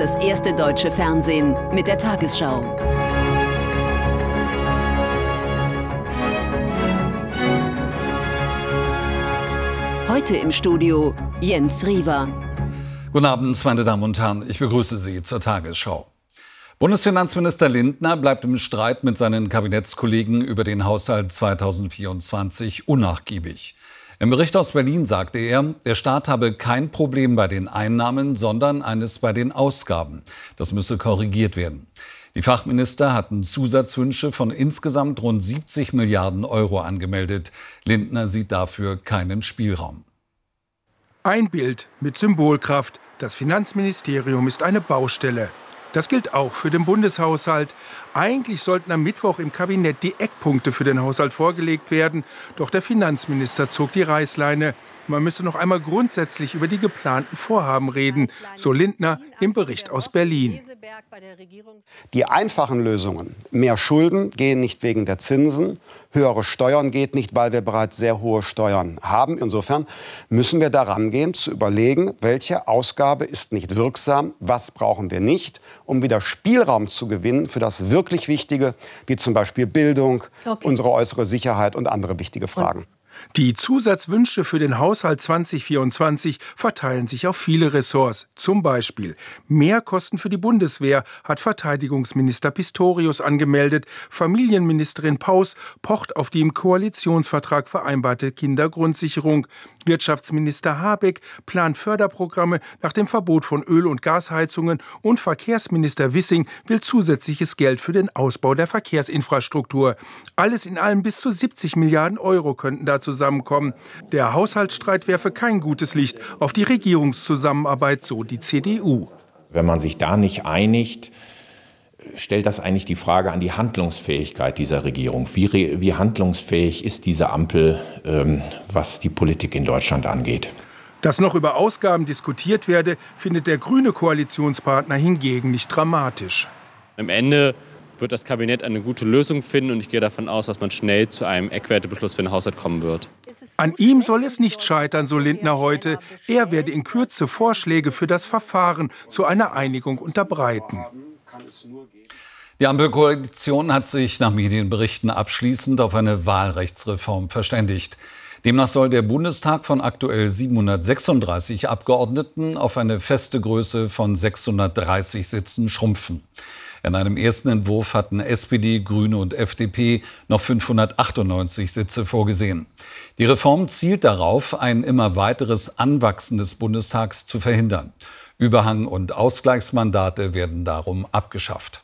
das erste deutsche Fernsehen mit der Tagesschau. Heute im Studio Jens Riewer. Guten Abend, meine Damen und Herren. Ich begrüße Sie zur Tagesschau. Bundesfinanzminister Lindner bleibt im Streit mit seinen Kabinettskollegen über den Haushalt 2024 unnachgiebig. Im Bericht aus Berlin sagte er, der Staat habe kein Problem bei den Einnahmen, sondern eines bei den Ausgaben. Das müsse korrigiert werden. Die Fachminister hatten Zusatzwünsche von insgesamt rund 70 Milliarden Euro angemeldet. Lindner sieht dafür keinen Spielraum. Ein Bild mit Symbolkraft. Das Finanzministerium ist eine Baustelle. Das gilt auch für den Bundeshaushalt. Eigentlich sollten am Mittwoch im Kabinett die Eckpunkte für den Haushalt vorgelegt werden. Doch der Finanzminister zog die Reißleine. Man müsse noch einmal grundsätzlich über die geplanten Vorhaben reden, so Lindner im Bericht aus Berlin. Die einfachen Lösungen, mehr Schulden gehen nicht wegen der Zinsen, höhere Steuern geht nicht, weil wir bereits sehr hohe Steuern haben. Insofern müssen wir daran gehen, zu überlegen, welche Ausgabe ist nicht wirksam, was brauchen wir nicht, um wieder Spielraum zu gewinnen für das wirklich Wichtige, wie zum Beispiel Bildung, okay. unsere äußere Sicherheit und andere wichtige Fragen. Die Zusatzwünsche für den Haushalt 2024 verteilen sich auf viele Ressorts. Zum Beispiel Mehrkosten für die Bundeswehr hat Verteidigungsminister Pistorius angemeldet. Familienministerin Paus pocht auf die im Koalitionsvertrag vereinbarte Kindergrundsicherung. Wirtschaftsminister Habeck plant Förderprogramme nach dem Verbot von Öl- und Gasheizungen und Verkehrsminister Wissing will zusätzliches Geld für den Ausbau der Verkehrsinfrastruktur. Alles in allem bis zu 70 Milliarden Euro könnten da zusammenkommen. Der Haushaltsstreit werfe kein gutes Licht auf die Regierungszusammenarbeit, so die CDU. Wenn man sich da nicht einigt, stellt das eigentlich die Frage an die Handlungsfähigkeit dieser Regierung. Wie, wie handlungsfähig ist diese Ampel, ähm, was die Politik in Deutschland angeht? Dass noch über Ausgaben diskutiert werde, findet der grüne Koalitionspartner hingegen nicht dramatisch. Am Ende wird das Kabinett eine gute Lösung finden und ich gehe davon aus, dass man schnell zu einem Eckwertebeschluss für den Haushalt kommen wird. An ihm soll es nicht scheitern, so Lindner heute. Er werde in Kürze Vorschläge für das Verfahren zu einer Einigung unterbreiten. Die Ampelkoalition hat sich nach Medienberichten abschließend auf eine Wahlrechtsreform verständigt. Demnach soll der Bundestag von aktuell 736 Abgeordneten auf eine feste Größe von 630 Sitzen schrumpfen. In einem ersten Entwurf hatten SPD, Grüne und FDP noch 598 Sitze vorgesehen. Die Reform zielt darauf, ein immer weiteres Anwachsen des Bundestags zu verhindern. Überhang- und Ausgleichsmandate werden darum abgeschafft.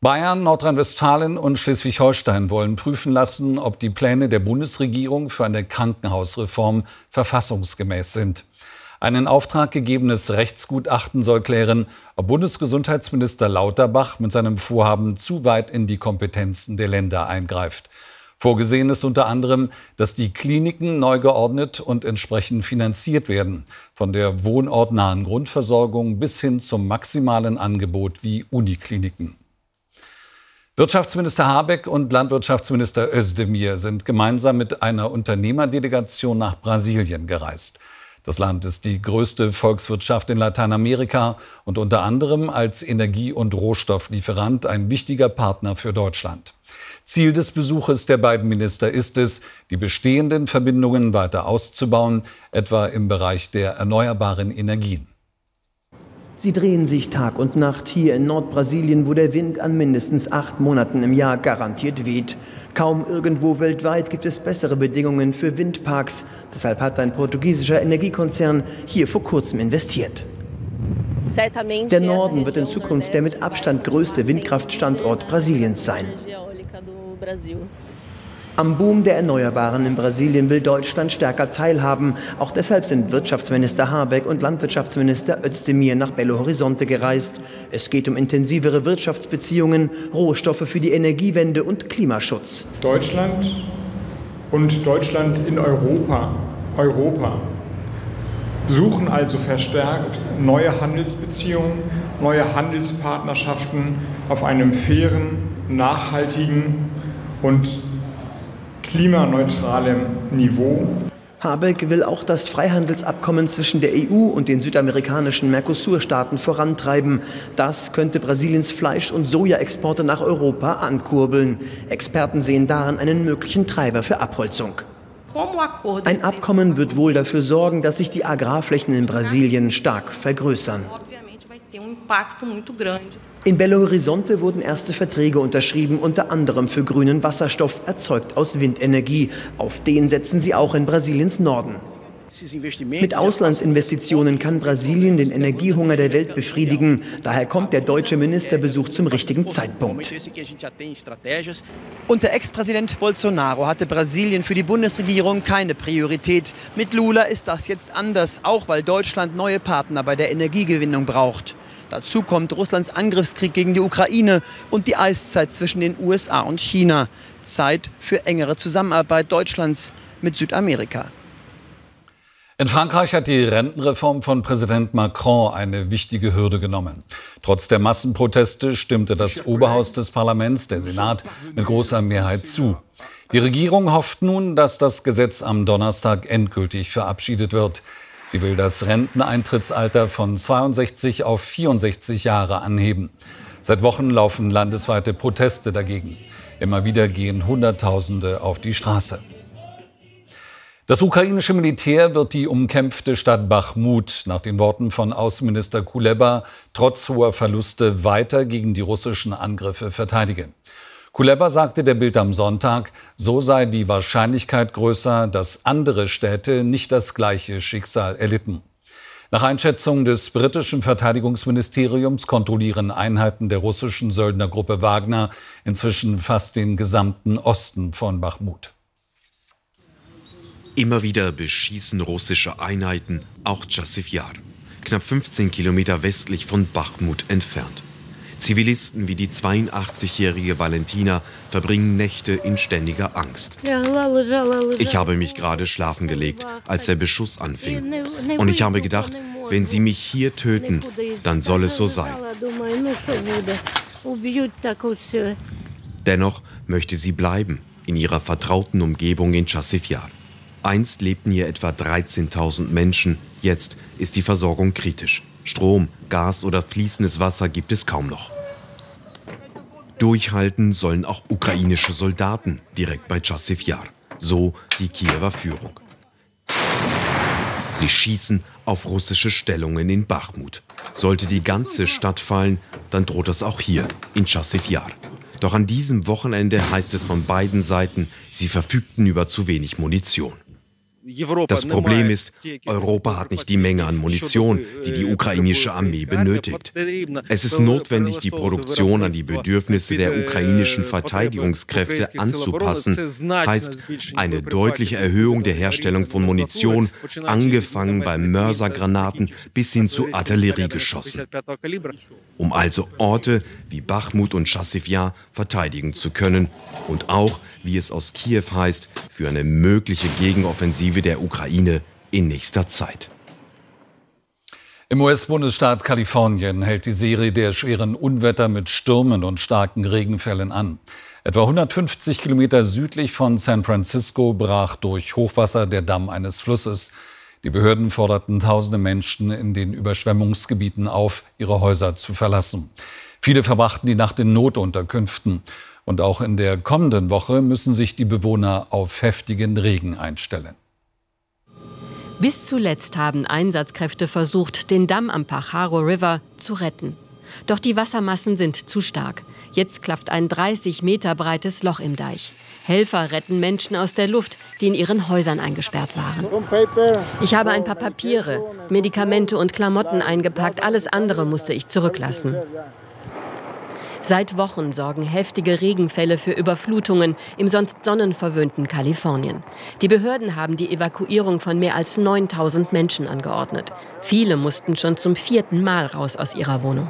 Bayern, Nordrhein-Westfalen und Schleswig-Holstein wollen prüfen lassen, ob die Pläne der Bundesregierung für eine Krankenhausreform verfassungsgemäß sind. Ein in Auftrag gegebenes Rechtsgutachten soll klären, ob Bundesgesundheitsminister Lauterbach mit seinem Vorhaben zu weit in die Kompetenzen der Länder eingreift. Vorgesehen ist unter anderem, dass die Kliniken neu geordnet und entsprechend finanziert werden, von der wohnortnahen Grundversorgung bis hin zum maximalen Angebot wie Unikliniken. Wirtschaftsminister Habeck und Landwirtschaftsminister Özdemir sind gemeinsam mit einer Unternehmerdelegation nach Brasilien gereist. Das Land ist die größte Volkswirtschaft in Lateinamerika und unter anderem als Energie- und Rohstofflieferant ein wichtiger Partner für Deutschland. Ziel des Besuches der beiden Minister ist es, die bestehenden Verbindungen weiter auszubauen, etwa im Bereich der erneuerbaren Energien. Sie drehen sich Tag und Nacht hier in Nordbrasilien, wo der Wind an mindestens acht Monaten im Jahr garantiert weht. Kaum irgendwo weltweit gibt es bessere Bedingungen für Windparks. Deshalb hat ein portugiesischer Energiekonzern hier vor kurzem investiert. Der Norden wird in Zukunft der mit Abstand größte Windkraftstandort Brasiliens sein. Am Boom der Erneuerbaren in Brasilien will Deutschland stärker teilhaben. Auch deshalb sind Wirtschaftsminister Habeck und Landwirtschaftsminister Özdemir nach Belo Horizonte gereist. Es geht um intensivere Wirtschaftsbeziehungen, Rohstoffe für die Energiewende und Klimaschutz. Deutschland und Deutschland in Europa, Europa suchen also verstärkt neue Handelsbeziehungen, neue Handelspartnerschaften auf einem fairen, nachhaltigen und klimaneutralem Niveau. Habeck will auch das Freihandelsabkommen zwischen der EU und den südamerikanischen Mercosur-Staaten vorantreiben. Das könnte Brasiliens Fleisch- und Sojaexporte nach Europa ankurbeln. Experten sehen daran einen möglichen Treiber für Abholzung. Ein Abkommen wird wohl dafür sorgen, dass sich die Agrarflächen in Brasilien stark vergrößern. In Belo Horizonte wurden erste Verträge unterschrieben, unter anderem für grünen Wasserstoff, erzeugt aus Windenergie. Auf den setzen sie auch in Brasiliens Norden. Mit Auslandsinvestitionen kann Brasilien den Energiehunger der Welt befriedigen. Daher kommt der deutsche Ministerbesuch zum richtigen Zeitpunkt. Unter Ex-Präsident Bolsonaro hatte Brasilien für die Bundesregierung keine Priorität. Mit Lula ist das jetzt anders, auch weil Deutschland neue Partner bei der Energiegewinnung braucht. Dazu kommt Russlands Angriffskrieg gegen die Ukraine und die Eiszeit zwischen den USA und China. Zeit für engere Zusammenarbeit Deutschlands mit Südamerika. In Frankreich hat die Rentenreform von Präsident Macron eine wichtige Hürde genommen. Trotz der Massenproteste stimmte das Oberhaus des Parlaments, der Senat, mit großer Mehrheit zu. Die Regierung hofft nun, dass das Gesetz am Donnerstag endgültig verabschiedet wird. Sie will das Renteneintrittsalter von 62 auf 64 Jahre anheben. Seit Wochen laufen landesweite Proteste dagegen. Immer wieder gehen Hunderttausende auf die Straße. Das ukrainische Militär wird die umkämpfte Stadt Bachmut nach den Worten von Außenminister Kuleba trotz hoher Verluste weiter gegen die russischen Angriffe verteidigen. Kuleba sagte der Bild am Sonntag, so sei die Wahrscheinlichkeit größer, dass andere Städte nicht das gleiche Schicksal erlitten. Nach Einschätzung des britischen Verteidigungsministeriums kontrollieren Einheiten der russischen Söldnergruppe Wagner inzwischen fast den gesamten Osten von Bachmut. Immer wieder beschießen russische Einheiten auch Chasiv-Yar, knapp 15 Kilometer westlich von Bachmut entfernt. Zivilisten wie die 82-jährige Valentina verbringen Nächte in ständiger Angst. Ich habe mich gerade schlafen gelegt, als der Beschuss anfing. Und ich habe gedacht, wenn sie mich hier töten, dann soll es so sein. Dennoch möchte sie bleiben in ihrer vertrauten Umgebung in Chasiv-Yar. Einst lebten hier etwa 13.000 Menschen, jetzt ist die Versorgung kritisch. Strom, Gas oder fließendes Wasser gibt es kaum noch. Durchhalten sollen auch ukrainische Soldaten direkt bei Chasiv Yar, so die Kiewer Führung. Sie schießen auf russische Stellungen in Bachmut. Sollte die ganze Stadt fallen, dann droht das auch hier in Chasiv Yar. Doch an diesem Wochenende heißt es von beiden Seiten, sie verfügten über zu wenig Munition. Das Problem ist, Europa hat nicht die Menge an Munition, die die ukrainische Armee benötigt. Es ist notwendig, die Produktion an die Bedürfnisse der ukrainischen Verteidigungskräfte anzupassen, heißt eine deutliche Erhöhung der Herstellung von Munition, angefangen bei Mörsergranaten bis hin zu Artilleriegeschossen, um also Orte wie Bachmut und Chassivja verteidigen zu können und auch, wie es aus Kiew heißt, für eine mögliche Gegenoffensive der Ukraine in nächster Zeit. Im US-Bundesstaat Kalifornien hält die Serie der schweren Unwetter mit Stürmen und starken Regenfällen an. Etwa 150 Kilometer südlich von San Francisco brach durch Hochwasser der Damm eines Flusses. Die Behörden forderten tausende Menschen in den Überschwemmungsgebieten auf, ihre Häuser zu verlassen. Viele verbrachten die Nacht in Notunterkünften. Und auch in der kommenden Woche müssen sich die Bewohner auf heftigen Regen einstellen. Bis zuletzt haben Einsatzkräfte versucht, den Damm am Pajaro River zu retten. Doch die Wassermassen sind zu stark. Jetzt klafft ein 30 Meter breites Loch im Deich. Helfer retten Menschen aus der Luft, die in ihren Häusern eingesperrt waren. Ich habe ein paar Papiere, Medikamente und Klamotten eingepackt. Alles andere musste ich zurücklassen. Seit Wochen sorgen heftige Regenfälle für Überflutungen im sonst sonnenverwöhnten Kalifornien. Die Behörden haben die Evakuierung von mehr als 9000 Menschen angeordnet. Viele mussten schon zum vierten Mal raus aus ihrer Wohnung.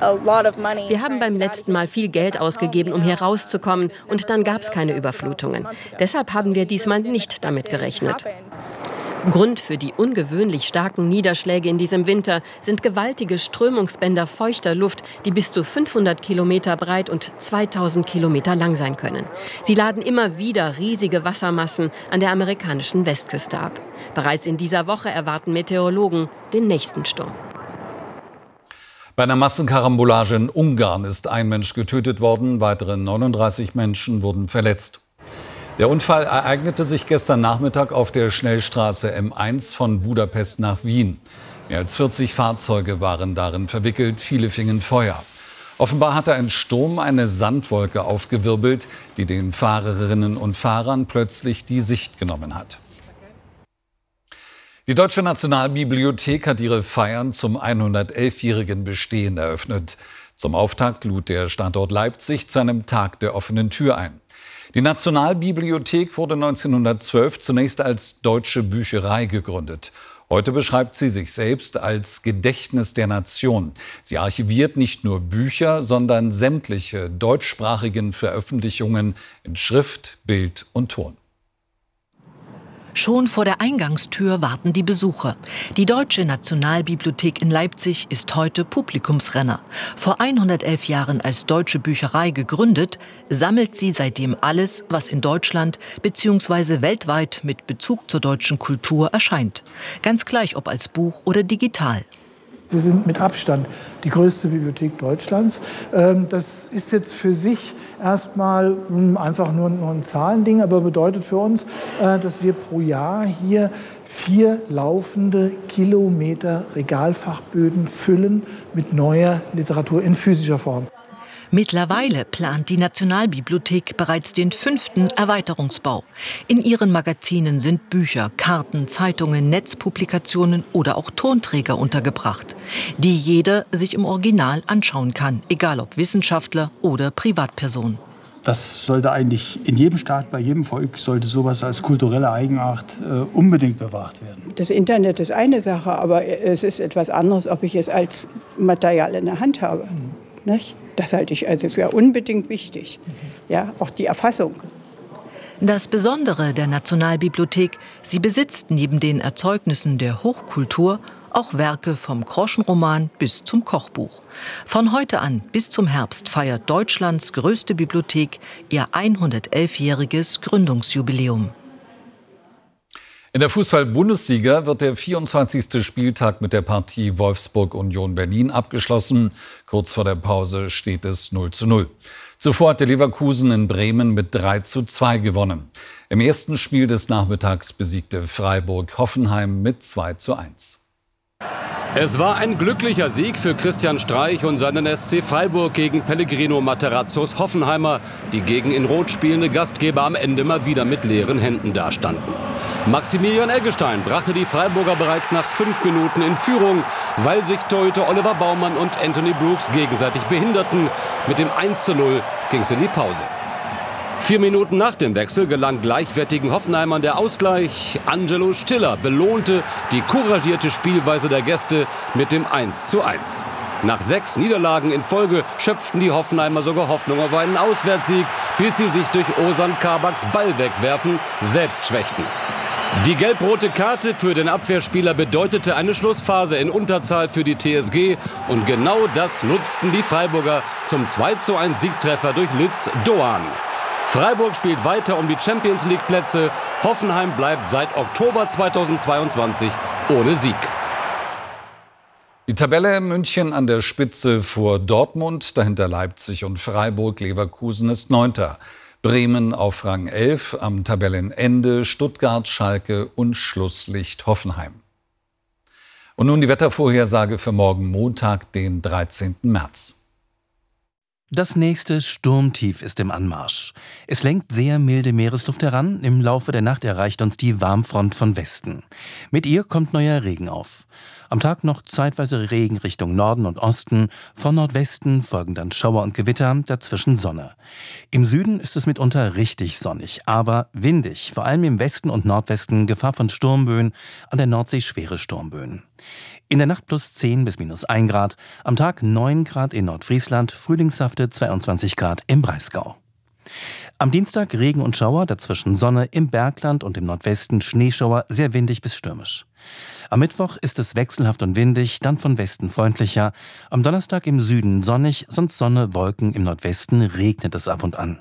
Wir haben beim letzten Mal viel Geld ausgegeben, um hier rauszukommen, und dann gab es keine Überflutungen. Deshalb haben wir diesmal nicht damit gerechnet. Grund für die ungewöhnlich starken Niederschläge in diesem Winter sind gewaltige Strömungsbänder feuchter Luft, die bis zu 500 Kilometer breit und 2000 Kilometer lang sein können. Sie laden immer wieder riesige Wassermassen an der amerikanischen Westküste ab. Bereits in dieser Woche erwarten Meteorologen den nächsten Sturm. Bei einer Massenkarambolage in Ungarn ist ein Mensch getötet worden, weitere 39 Menschen wurden verletzt. Der Unfall ereignete sich gestern Nachmittag auf der Schnellstraße M1 von Budapest nach Wien. Mehr als 40 Fahrzeuge waren darin verwickelt, viele fingen Feuer. Offenbar hatte ein Sturm eine Sandwolke aufgewirbelt, die den Fahrerinnen und Fahrern plötzlich die Sicht genommen hat. Die Deutsche Nationalbibliothek hat ihre Feiern zum 111-jährigen Bestehen eröffnet. Zum Auftakt lud der Standort Leipzig zu einem Tag der offenen Tür ein. Die Nationalbibliothek wurde 1912 zunächst als Deutsche Bücherei gegründet. Heute beschreibt sie sich selbst als Gedächtnis der Nation. Sie archiviert nicht nur Bücher, sondern sämtliche deutschsprachigen Veröffentlichungen in Schrift, Bild und Ton. Schon vor der Eingangstür warten die Besucher. Die Deutsche Nationalbibliothek in Leipzig ist heute Publikumsrenner. Vor 111 Jahren als Deutsche Bücherei gegründet, sammelt sie seitdem alles, was in Deutschland bzw. weltweit mit Bezug zur deutschen Kultur erscheint. Ganz gleich ob als Buch oder digital. Wir sind mit Abstand die größte Bibliothek Deutschlands. Ähm, das ist jetzt für sich erstmal hm, einfach nur ein Zahlending, aber bedeutet für uns, äh, dass wir pro Jahr hier vier laufende Kilometer Regalfachböden füllen mit neuer Literatur in physischer Form. Mittlerweile plant die Nationalbibliothek bereits den fünften Erweiterungsbau. In ihren Magazinen sind Bücher, Karten, Zeitungen, Netzpublikationen oder auch Tonträger untergebracht, die jeder sich im Original anschauen kann, egal ob Wissenschaftler oder Privatperson. Das sollte eigentlich in jedem Staat, bei jedem Volk, sollte sowas als kulturelle Eigenart äh, unbedingt bewahrt werden. Das Internet ist eine Sache, aber es ist etwas anderes, ob ich es als Material in der Hand habe. Mhm. Nicht? Das halte ich also für unbedingt wichtig. Ja, auch die Erfassung. Das Besondere der Nationalbibliothek, sie besitzt neben den Erzeugnissen der Hochkultur auch Werke vom Groschenroman bis zum Kochbuch. Von heute an bis zum Herbst feiert Deutschlands größte Bibliothek ihr 111-jähriges Gründungsjubiläum. In der Fußball-Bundesliga wird der 24. Spieltag mit der Partie Wolfsburg-Union Berlin abgeschlossen. Kurz vor der Pause steht es 0 zu 0. Zuvor hatte Leverkusen in Bremen mit 3 zu 2 gewonnen. Im ersten Spiel des Nachmittags besiegte Freiburg Hoffenheim mit 2 zu 1. Es war ein glücklicher Sieg für Christian Streich und seinen SC Freiburg gegen Pellegrino Materazzos Hoffenheimer, die gegen in Rot spielende Gastgeber am Ende mal wieder mit leeren Händen dastanden. Maximilian Eggestein brachte die Freiburger bereits nach fünf Minuten in Führung, weil sich Torhüter Oliver Baumann und Anthony Brooks gegenseitig behinderten. Mit dem 1 zu 0 ging es in die Pause. Vier Minuten nach dem Wechsel gelang gleichwertigen Hoffenheimern der Ausgleich. Angelo Stiller belohnte die couragierte Spielweise der Gäste mit dem 1 zu 1. Nach sechs Niederlagen in Folge schöpften die Hoffenheimer sogar Hoffnung auf einen Auswärtssieg, bis sie sich durch Osan Kabaks Ball wegwerfen selbst schwächten. Die gelb-rote Karte für den Abwehrspieler bedeutete eine Schlussphase in Unterzahl für die TSG und genau das nutzten die Freiburger zum 2 zu 1 Siegtreffer durch Lütz Doan. Freiburg spielt weiter um die Champions League Plätze. Hoffenheim bleibt seit Oktober 2022 ohne Sieg. Die Tabelle München an der Spitze vor Dortmund, dahinter Leipzig und Freiburg. Leverkusen ist Neunter. Bremen auf Rang 11, am Tabellenende Stuttgart, Schalke und Schlusslicht Hoffenheim. Und nun die Wettervorhersage für morgen Montag, den 13. März. Das nächste Sturmtief ist im Anmarsch. Es lenkt sehr milde Meeresluft heran. Im Laufe der Nacht erreicht uns die Warmfront von Westen. Mit ihr kommt neuer Regen auf. Am Tag noch zeitweise Regen Richtung Norden und Osten. Von Nordwesten folgen dann Schauer und Gewitter, dazwischen Sonne. Im Süden ist es mitunter richtig sonnig, aber windig. Vor allem im Westen und Nordwesten Gefahr von Sturmböen, an der Nordsee schwere Sturmböen. In der Nacht plus 10 bis minus 1 Grad, am Tag 9 Grad in Nordfriesland, Frühlingshafte 22 Grad im Breisgau. Am Dienstag Regen und Schauer, dazwischen Sonne, im Bergland und im Nordwesten Schneeschauer, sehr windig bis stürmisch. Am Mittwoch ist es wechselhaft und windig, dann von Westen freundlicher. Am Donnerstag im Süden sonnig, sonst Sonne, Wolken, im Nordwesten regnet es ab und an.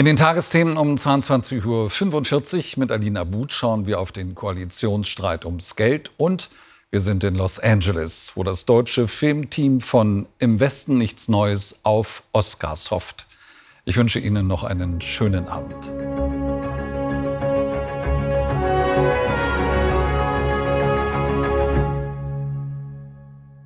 In den Tagesthemen um 22.45 Uhr mit Alina But schauen wir auf den Koalitionsstreit ums Geld und wir sind in Los Angeles, wo das deutsche Filmteam von Im Westen nichts Neues auf Oscars hofft. Ich wünsche Ihnen noch einen schönen Abend.